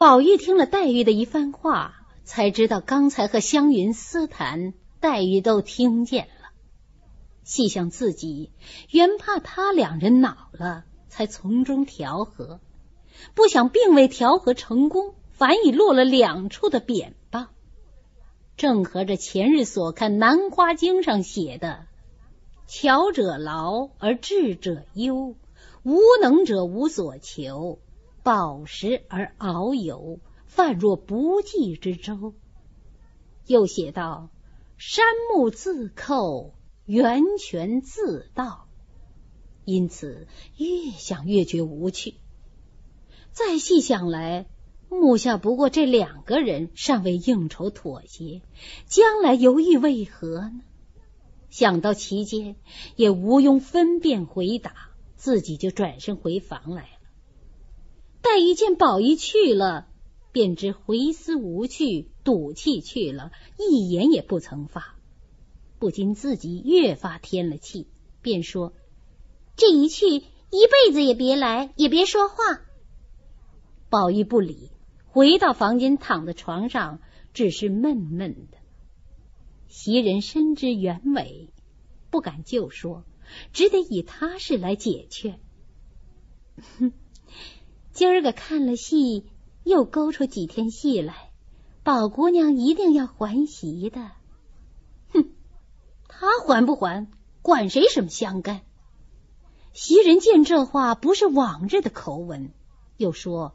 宝玉听了黛玉的一番话，才知道刚才和湘云私谈，黛玉都听见了。细想自己，原怕他两人恼了，才从中调和，不想并未调和成功，反已落了两处的扁棒。正合着前日所看《南花经》上写的“巧者劳而智者忧，无能者无所求”。饱食而遨游，泛若不济之舟。又写道：“山木自寇，源泉自倒。”因此越想越觉无趣。再细想来，目下不过这两个人尚未应酬妥协，将来犹豫为何呢？想到其间，也无庸分辨回答，自己就转身回房来了。黛玉见宝玉去了，便知回思无趣，赌气去了，一言也不曾发，不禁自己越发添了气，便说：“这一去，一辈子也别来，也别说话。”宝玉不理，回到房间，躺在床上，只是闷闷的。袭人深知原委，不敢就说，只得以他事来解劝。哼今儿个看了戏，又勾出几天戏来，宝姑娘一定要还席的。哼，她还不还，管谁什么相干？袭人见这话不是往日的口吻，又说：“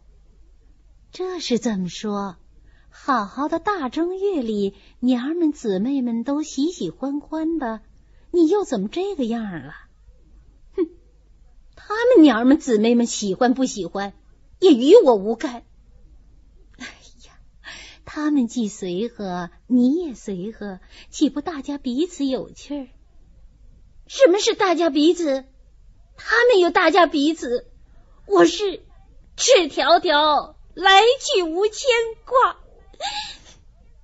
这是怎么说？好好的大正月里，娘儿们姊妹们都喜喜欢欢的，你又怎么这个样了？哼，他们娘儿们姊妹们喜欢不喜欢？”也与我无干。哎呀，他们既随和，你也随和，岂不大家彼此有趣儿？什么是大家彼此？他们有大家彼此，我是赤条条来去无牵挂。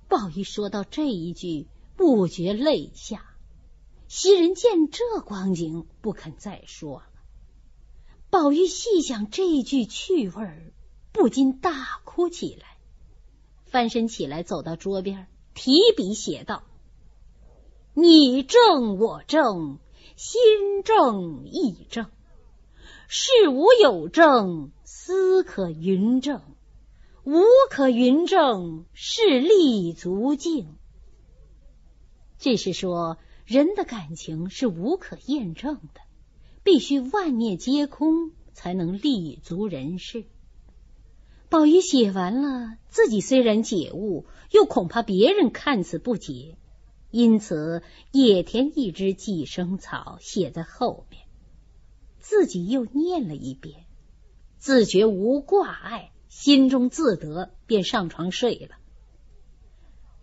宝玉说到这一句，不觉泪下。袭人见这光景，不肯再说了。宝玉细想这句趣味，不禁大哭起来，翻身起来，走到桌边，提笔写道：“你正我正，心正意正，事无有正，思可云正；无可云正，是立足境。”这是说人的感情是无可验证的。必须万念皆空，才能立足人世。宝玉写完了，自己虽然解悟，又恐怕别人看此不解，因此也填一支寄生草写在后面，自己又念了一遍，自觉无挂碍，心中自得，便上床睡了。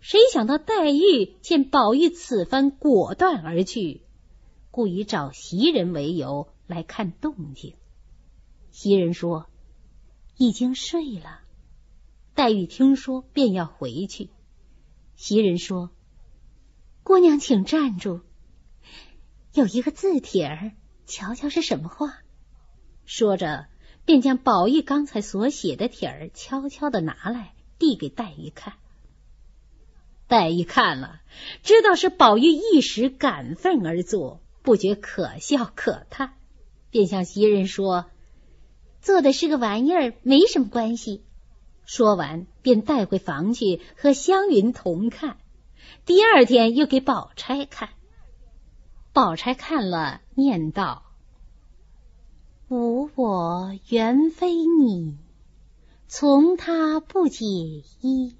谁想到黛玉见宝玉此番果断而去。故以找袭人为由来看动静。袭人说：“已经睡了。”黛玉听说，便要回去。袭人说：“姑娘，请站住，有一个字帖儿，瞧瞧是什么话。”说着，便将宝玉刚才所写的帖儿悄悄的拿来，递给黛玉看。黛玉看了，知道是宝玉一时感愤而作。不觉可笑可叹，便向袭人说：“做的是个玩意儿，没什么关系。”说完，便带回房去和湘云同看。第二天又给宝钗看，宝钗看了，念道：“无我原非你，从他不解衣，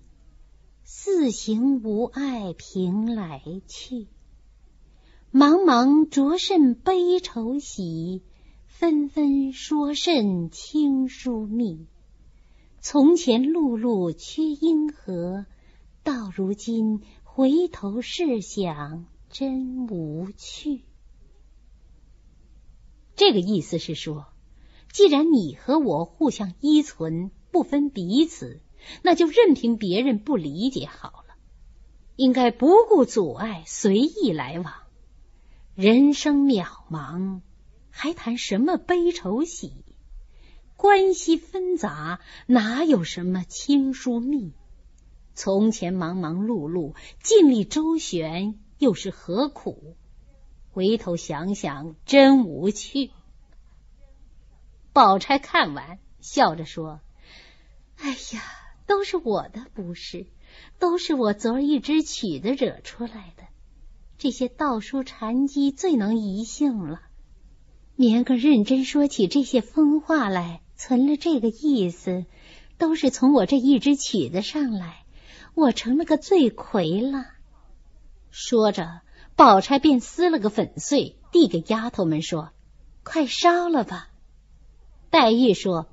四行无碍凭来去。”茫茫着甚悲愁喜，纷纷说甚亲疏密。从前碌碌缺因何？到如今回头试想，真无趣。这个意思是说，既然你和我互相依存，不分彼此，那就任凭别人不理解好了。应该不顾阻碍，随意来往。人生渺茫，还谈什么悲愁喜？关系纷杂，哪有什么亲疏密？从前忙忙碌碌，尽力周旋，又是何苦？回头想想，真无趣。宝钗看完，笑着说：“哎呀，都是我的不是，都是我昨儿一支曲子惹出来的。这些道书禅机最能移性了。明个认真说起这些疯话来，存了这个意思，都是从我这一支曲子上来。我成了个罪魁了。”说着，宝钗便撕了个粉碎，递给丫头们说：“快烧了吧。”黛玉说：“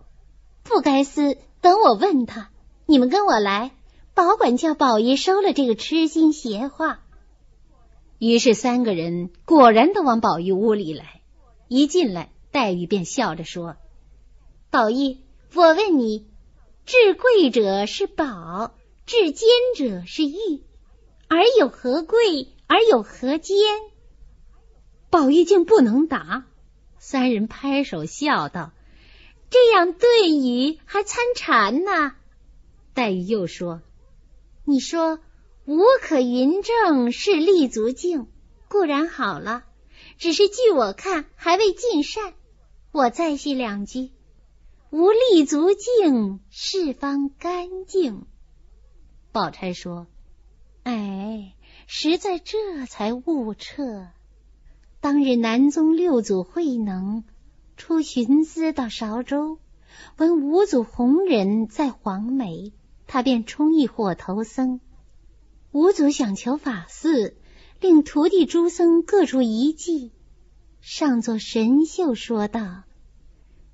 不该撕，等我问他。你们跟我来，保管叫宝爷收了这个痴心邪话。”于是三个人果然都往宝玉屋里来。一进来，黛玉便笑着说：“宝玉，我问你，至贵者是宝，至坚者是玉，而有何贵，而有何坚？”宝玉竟不能答。三人拍手笑道。这样对语还参禅呢？黛玉又说：“你说无可云证是立足境，固然好了，只是据我看还未尽善。我再续两句：无立足境，是方干净。”宝钗说：“哎，实在这才悟彻。当日南宗六祖慧能。”出寻思到韶州，闻五祖弘忍在黄梅，他便充一火头僧。五祖想求法寺，令徒弟诸僧各出一计，上座神秀说道：“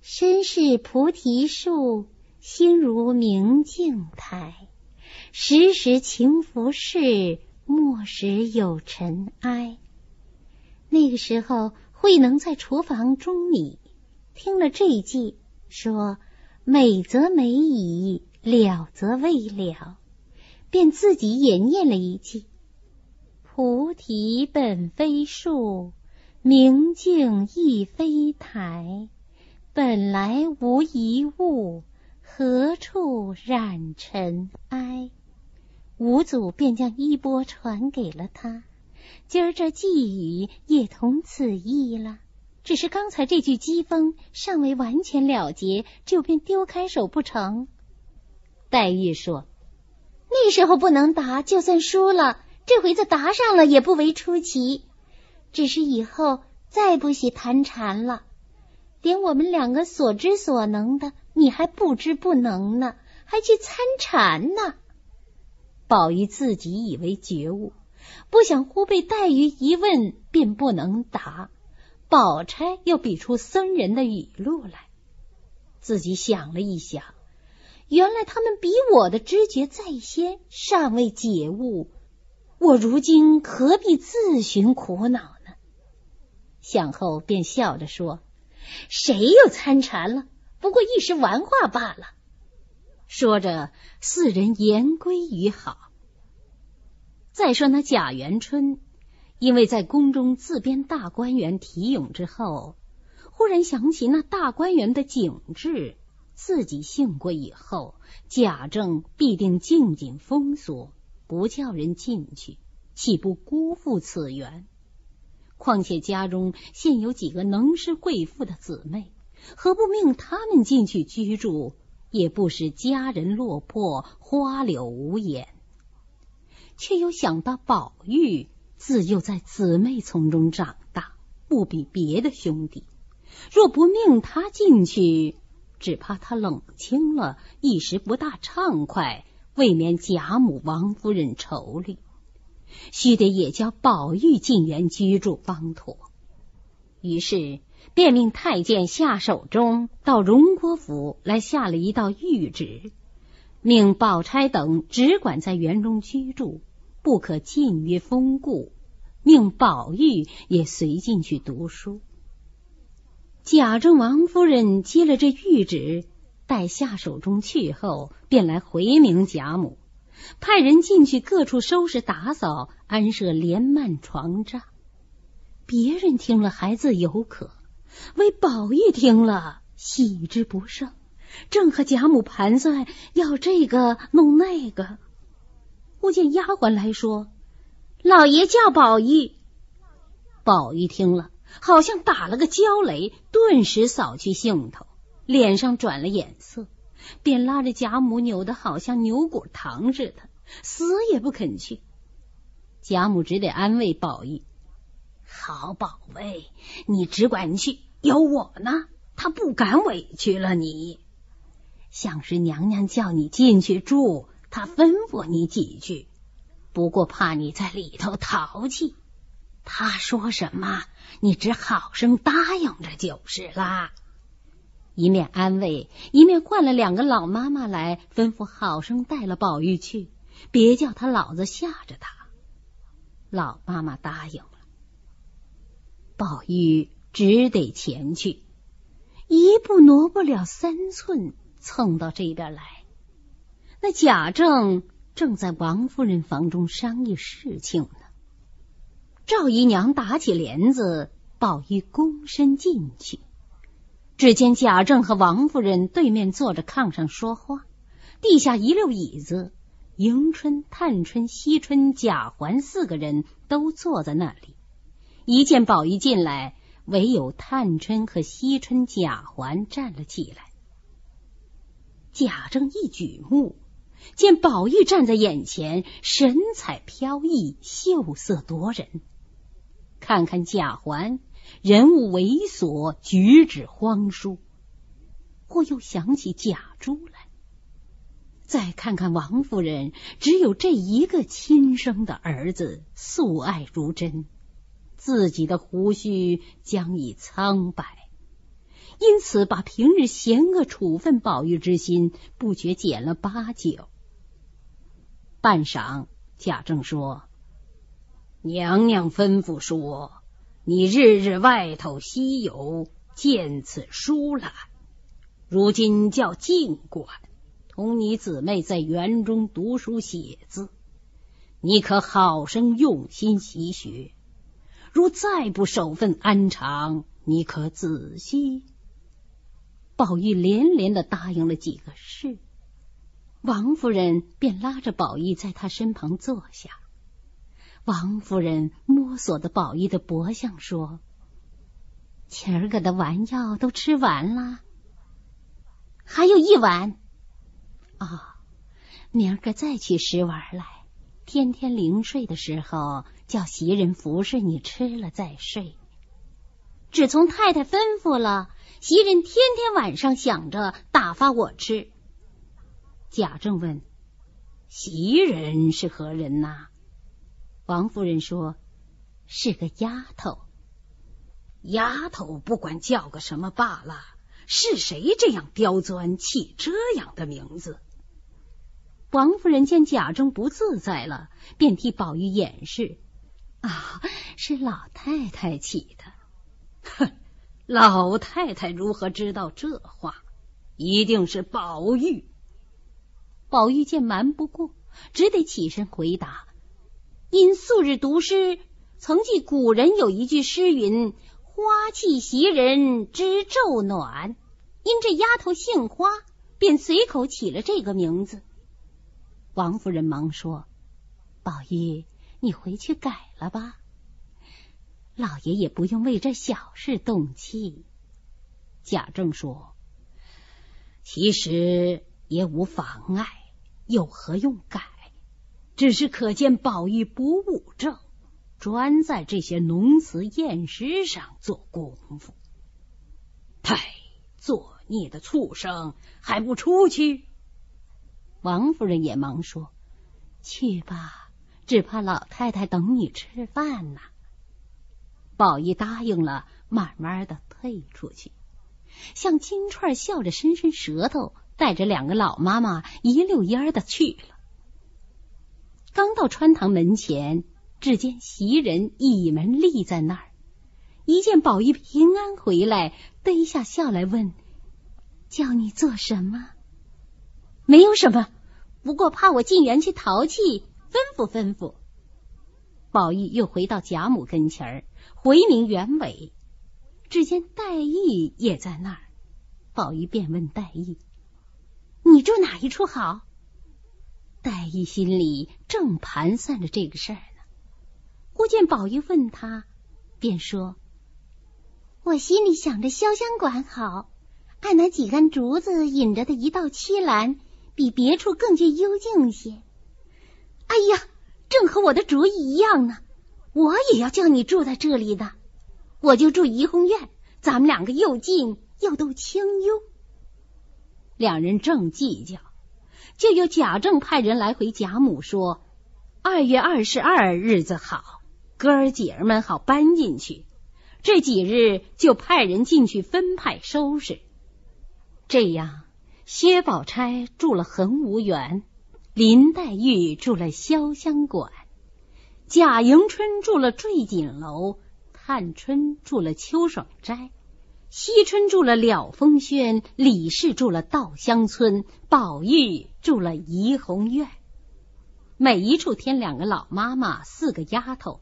身是菩提树，心如明镜台，时时勤拂拭，莫使有尘埃。”那个时候，慧能在厨房中米。听了这一计，说美则美矣，了则未了，便自己也念了一句：“菩提本非树，明镜亦非台，本来无一物，何处染尘埃？”五祖便将衣钵传给了他，今儿这寄语也同此意了。只是刚才这句讥讽尚未完全了结，就便丢开手不成。黛玉说：“那时候不能答，就算输了；这回子答上了，也不为出奇。只是以后再不许谈禅了，连我们两个所知所能的，你还不知不能呢，还去参禅呢。”宝玉自己以为觉悟，不想忽被黛玉一问，便不能答。宝钗又比出僧人的语录来，自己想了一想，原来他们比我的知觉在先，尚未解悟。我如今何必自寻苦恼呢？想后便笑着说：“谁又参禅了？不过一时玩话罢了。”说着，四人言归于好。再说那贾元春。因为在宫中自编大观园题咏之后，忽然想起那大观园的景致，自己幸过以后，贾政必定静静封锁，不叫人进去，岂不辜负此缘？况且家中现有几个能诗贵妇的姊妹，何不命他们进去居住，也不使家人落魄，花柳无言？却又想到宝玉。自幼在姊妹丛中长大，不比别的兄弟。若不命他进去，只怕他冷清了，一时不大畅快，未免贾母、王夫人愁虑。须得也叫宝玉进园居住方妥。于是便命太监下手中到荣国府来下了一道谕旨，命宝钗等只管在园中居住。不可近于风故，命宝玉也随进去读书。贾政、王夫人接了这谕旨，待下手中去后，便来回明贾母，派人进去各处收拾打扫，安设帘幔床帐。别人听了还自有可，唯宝玉听了喜之不胜，正和贾母盘算要这个弄那个。忽见丫鬟来说：“老爷叫宝玉。”宝玉听了，好像打了个焦雷，顿时扫去兴头，脸上转了眼色，便拉着贾母扭得好像牛骨糖似的，死也不肯去。贾母只得安慰宝玉：“好宝贝，你只管去，有我呢，他不敢委屈了你。像是娘娘叫你进去住。”他吩咐你几句，不过怕你在里头淘气。他说什么，你只好生答应着就是啦。一面安慰，一面唤了两个老妈妈来，吩咐好生带了宝玉去，别叫他老子吓着他。老妈妈答应了，宝玉只得前去，一步挪不了三寸，蹭到这边来。那贾政正在王夫人房中商议事情呢。赵姨娘打起帘子，宝玉躬身进去，只见贾政和王夫人对面坐着炕上说话，地下一溜椅子，迎春、探春、惜春、贾环四个人都坐在那里。一见宝玉进来，唯有探春和惜春、贾环站了起来。贾政一举目。见宝玉站在眼前，神采飘逸，秀色夺人；看看贾环，人物猥琐，举止荒疏；或又想起贾珠来；再看看王夫人，只有这一个亲生的儿子，素爱如真，自己的胡须将已苍白，因此把平日嫌恶处分宝玉之心，不觉减了八九。半晌，贾政说：“娘娘吩咐说，你日日外头西游，见此书来。如今叫静管同你姊妹在园中读书写字，你可好生用心习学。如再不守分安常，你可仔细。”宝玉连连的答应了几个是。王夫人便拉着宝玉在他身旁坐下。王夫人摸索的宝玉的脖项说：“前儿个的丸药都吃完了，还有一碗。啊，明儿个再去拾丸来。天天临睡的时候，叫袭人服侍你吃了再睡。只从太太吩咐了，袭人天天晚上想着打发我吃。”贾政问：“袭人是何人呐？”王夫人说：“是个丫头。丫头不管叫个什么罢了。是谁这样刁钻，起这样的名字？”王夫人见贾政不自在了，便替宝玉掩饰：“啊，是老太太起的。”哼，老太太如何知道这话？一定是宝玉。宝玉见瞒不过，只得起身回答：“因素日读诗，曾记古人有一句诗云：‘花气袭人知昼暖’。因这丫头姓花，便随口起了这个名字。”王夫人忙说：“宝玉，你回去改了吧。老爷也不用为这小事动气。”贾政说：“其实也无妨碍。”有何用改？只是可见宝玉不务正，专在这些浓词艳诗上做功夫。太作孽的畜生，还不出去！王夫人也忙说：“去吧，只怕老太太等你吃饭呢。”宝玉答应了，慢慢的退出去，向金钏笑着伸伸舌头。带着两个老妈妈一溜烟的去了。刚到穿堂门前，只见袭人倚门立在那儿，一见宝玉平安回来，低下笑来问：“叫你做什么？”“没有什么，不过怕我进园去淘气，吩咐吩咐。”宝玉又回到贾母跟前儿，回明原委。只见黛玉也在那儿，宝玉便问黛玉。你住哪一处好？黛玉心里正盘算着这个事儿呢，忽见宝玉问他，便说：“我心里想着潇湘馆好，按那几根竹子引着的一道漆栏，比别处更觉幽静些。哎呀，正和我的主意一样呢！我也要叫你住在这里的，我就住怡红院，咱们两个又近又都清幽。”两人正计较。就由贾政派人来回贾母说：“二月二十二日子好，哥儿姐儿们好搬进去。这几日就派人进去分派收拾。这样，薛宝钗住了恒芜园，林黛玉住了潇湘馆，贾迎春住了坠锦楼，探春住了秋爽斋。”惜春住了了风轩，李氏住了稻香村，宝玉住了怡红院。每一处添两个老妈妈，四个丫头，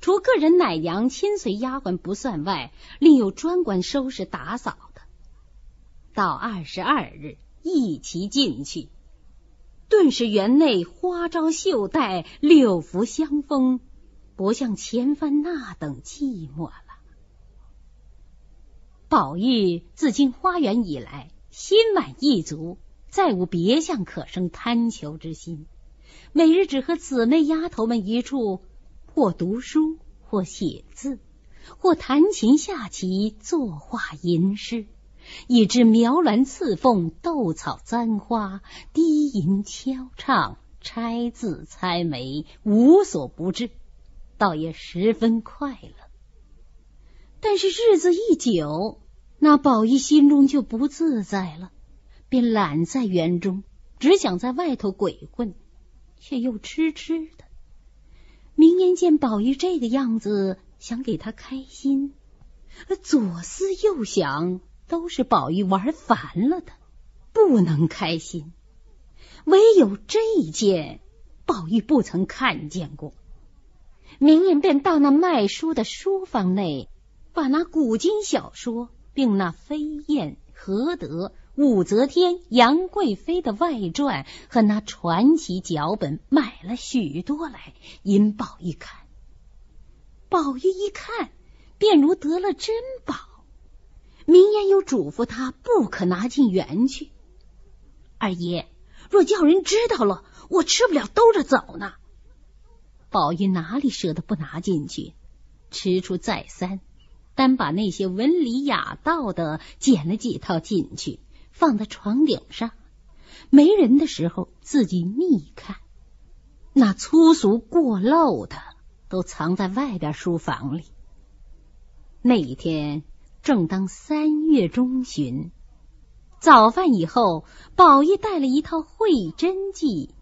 除个人奶娘、亲随丫鬟不算外，另有专管收拾打扫的。到二十二日，一齐进去，顿时园内花招绣带，六福香风，不像前番那等寂寞了。宝玉自进花园以来，心满意足，再无别项可生贪求之心。每日只和姊妹丫头们一处，或读书，或写字，或弹琴下棋，作画吟诗，以致描鸾刺凤，斗草簪花，低吟敲唱，拆字猜眉，无所不至，倒也十分快乐。但是日子一久，那宝玉心中就不自在了，便懒在园中，只想在外头鬼混，却又痴痴的。明年见宝玉这个样子，想给他开心，左思右想，都是宝玉玩烦了的，不能开心。唯有这一件，宝玉不曾看见过。明年便到那卖书的书房内，把那古今小说。并那飞燕、何德、武则天、杨贵妃的外传和那传奇脚本买了许多来，引宝玉看。宝玉一看，便如得了珍宝。明言又嘱咐他不可拿进园去。二爷若叫人知道了，我吃不了兜着走呢。宝玉哪里舍得不拿进去？吃出再三。单把那些文理雅道的捡了几套进去，放在床顶上。没人的时候，自己密看。那粗俗过漏的，都藏在外边书房里。那一天正当三月中旬，早饭以后，宝玉带了一套会真记，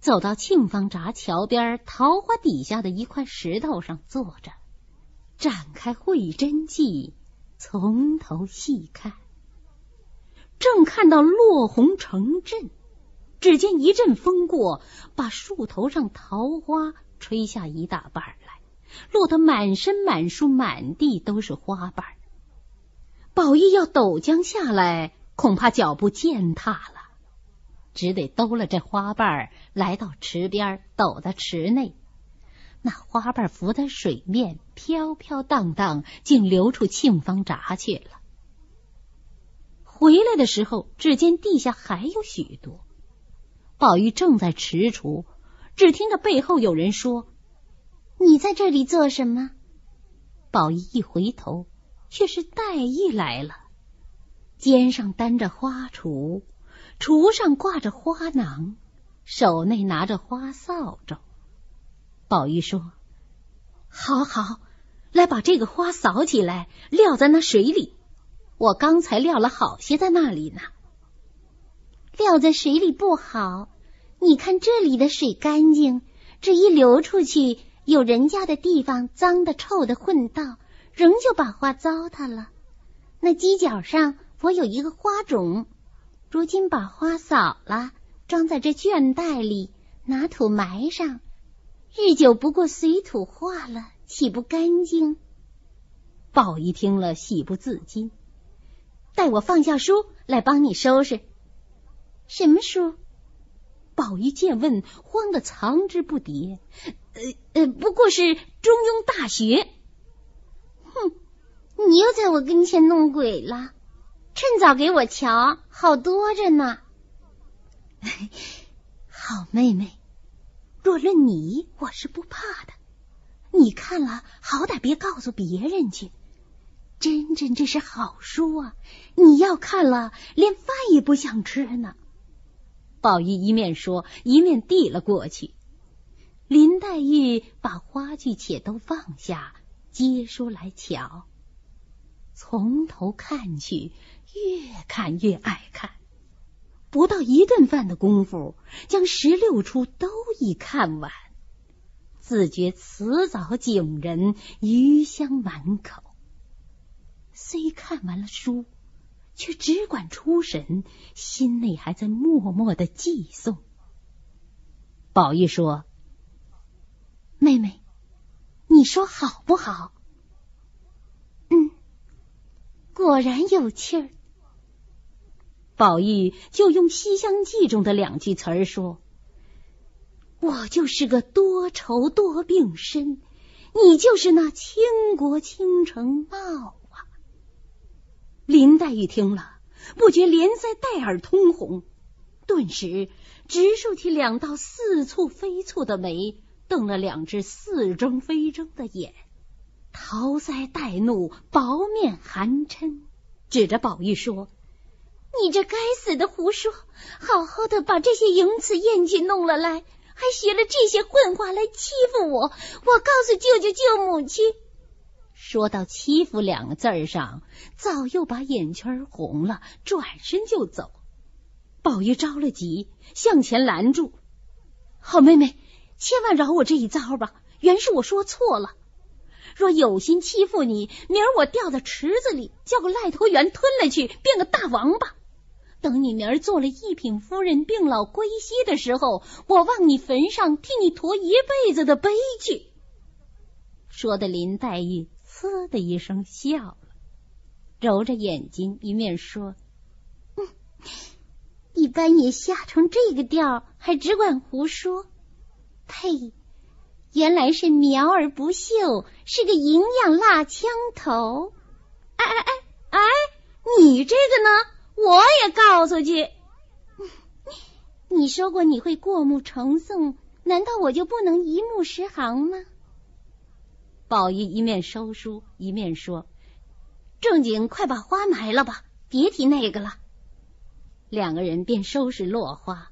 走到庆芳闸桥边桃花底下的一块石头上坐着。展开慧真记，从头细看，正看到落红成阵，只见一阵风过，把树头上桃花吹下一大半来，落得满身满树满地都是花瓣。宝玉要陡将下来，恐怕脚步践踏了，只得兜了这花瓣，来到池边，抖在池内。那花瓣浮在水面，飘飘荡荡，竟流出沁芳闸去了。回来的时候，只见地下还有许多。宝玉正在踟蹰，只听得背后有人说：“你在这里做什么？”宝玉一回头，却是黛玉来了，肩上担着花锄，锄上挂着花囊，手内拿着花扫帚。宝玉说：“好好，来把这个花扫起来，撂在那水里。我刚才撂了好些在那里呢。撂在水里不好，你看这里的水干净，这一流出去，有人家的地方脏的、臭的混道，仍旧把花糟蹋了。那犄角上我有一个花种，如今把花扫了，装在这绢袋里，拿土埋上。”日久不过，水土化了，岂不干净？宝玉听了，喜不自禁。待我放下书来帮你收拾。什么书？宝玉见问，慌得藏之不迭。呃呃，不过是《中庸》大学。哼，你又在我跟前弄鬼了！趁早给我瞧，好多着呢。好妹妹，若论你，我是不怕的。你看了，好歹别告诉别人去。真真这是好书啊！你要看了，连饭也不想吃呢。宝玉一面说，一面递了过去。林黛玉把花具且都放下，接书来瞧。从头看去，越看越爱看。不到一顿饭的功夫，将十六出都已看完，自觉词藻景人，余香满口。虽看完了书。却只管出神，心内还在默默的寄诵。宝玉说：“妹妹，你说好不好？”“嗯，果然有趣儿。”宝玉就用《西厢记》中的两句词儿说：“我就是个多愁多病身，你就是那倾国倾城貌啊。”林黛玉听了，不觉连腮带耳通红，顿时直竖起两道似蹙非蹙的眉，瞪了两只似睁非睁的眼，桃腮带怒，薄面含嗔，指着宝玉说：“你这该死的胡说！好好的把这些淫词艳句弄了来，还学了这些混话来欺负我！我告诉舅舅舅母去。”说到“欺负”两个字儿上，早又把眼圈红了，转身就走。宝玉着了急，向前拦住：“好妹妹，千万饶我这一遭吧！原是我说错了。若有心欺负你，明儿我掉在池子里，叫个癞头猿吞了去，变个大王八。等你明儿做了一品夫人，病老归西的时候，我往你坟上替你驮一辈子的悲去。”说的林黛玉。呲的一声笑了，揉着眼睛，一面说：“嗯，一般也吓成这个调，还只管胡说。呸！原来是苗而不秀，是个营养辣枪头。哎哎哎哎，你这个呢？我也告诉去。你说过你会过目成诵，难道我就不能一目十行吗？”宝玉一面收书，一面说：“正经，快把花埋了吧，别提那个了。”两个人便收拾落花，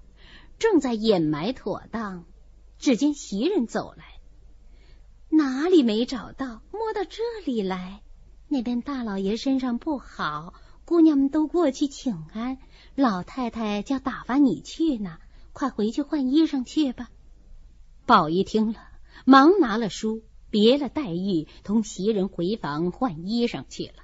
正在掩埋妥当，只见袭人走来，哪里没找到，摸到这里来。那边大老爷身上不好，姑娘们都过去请安，老太太叫打发你去呢，快回去换衣裳去吧。宝玉听了，忙拿了书。别了黛玉，同袭人回房换衣裳去了。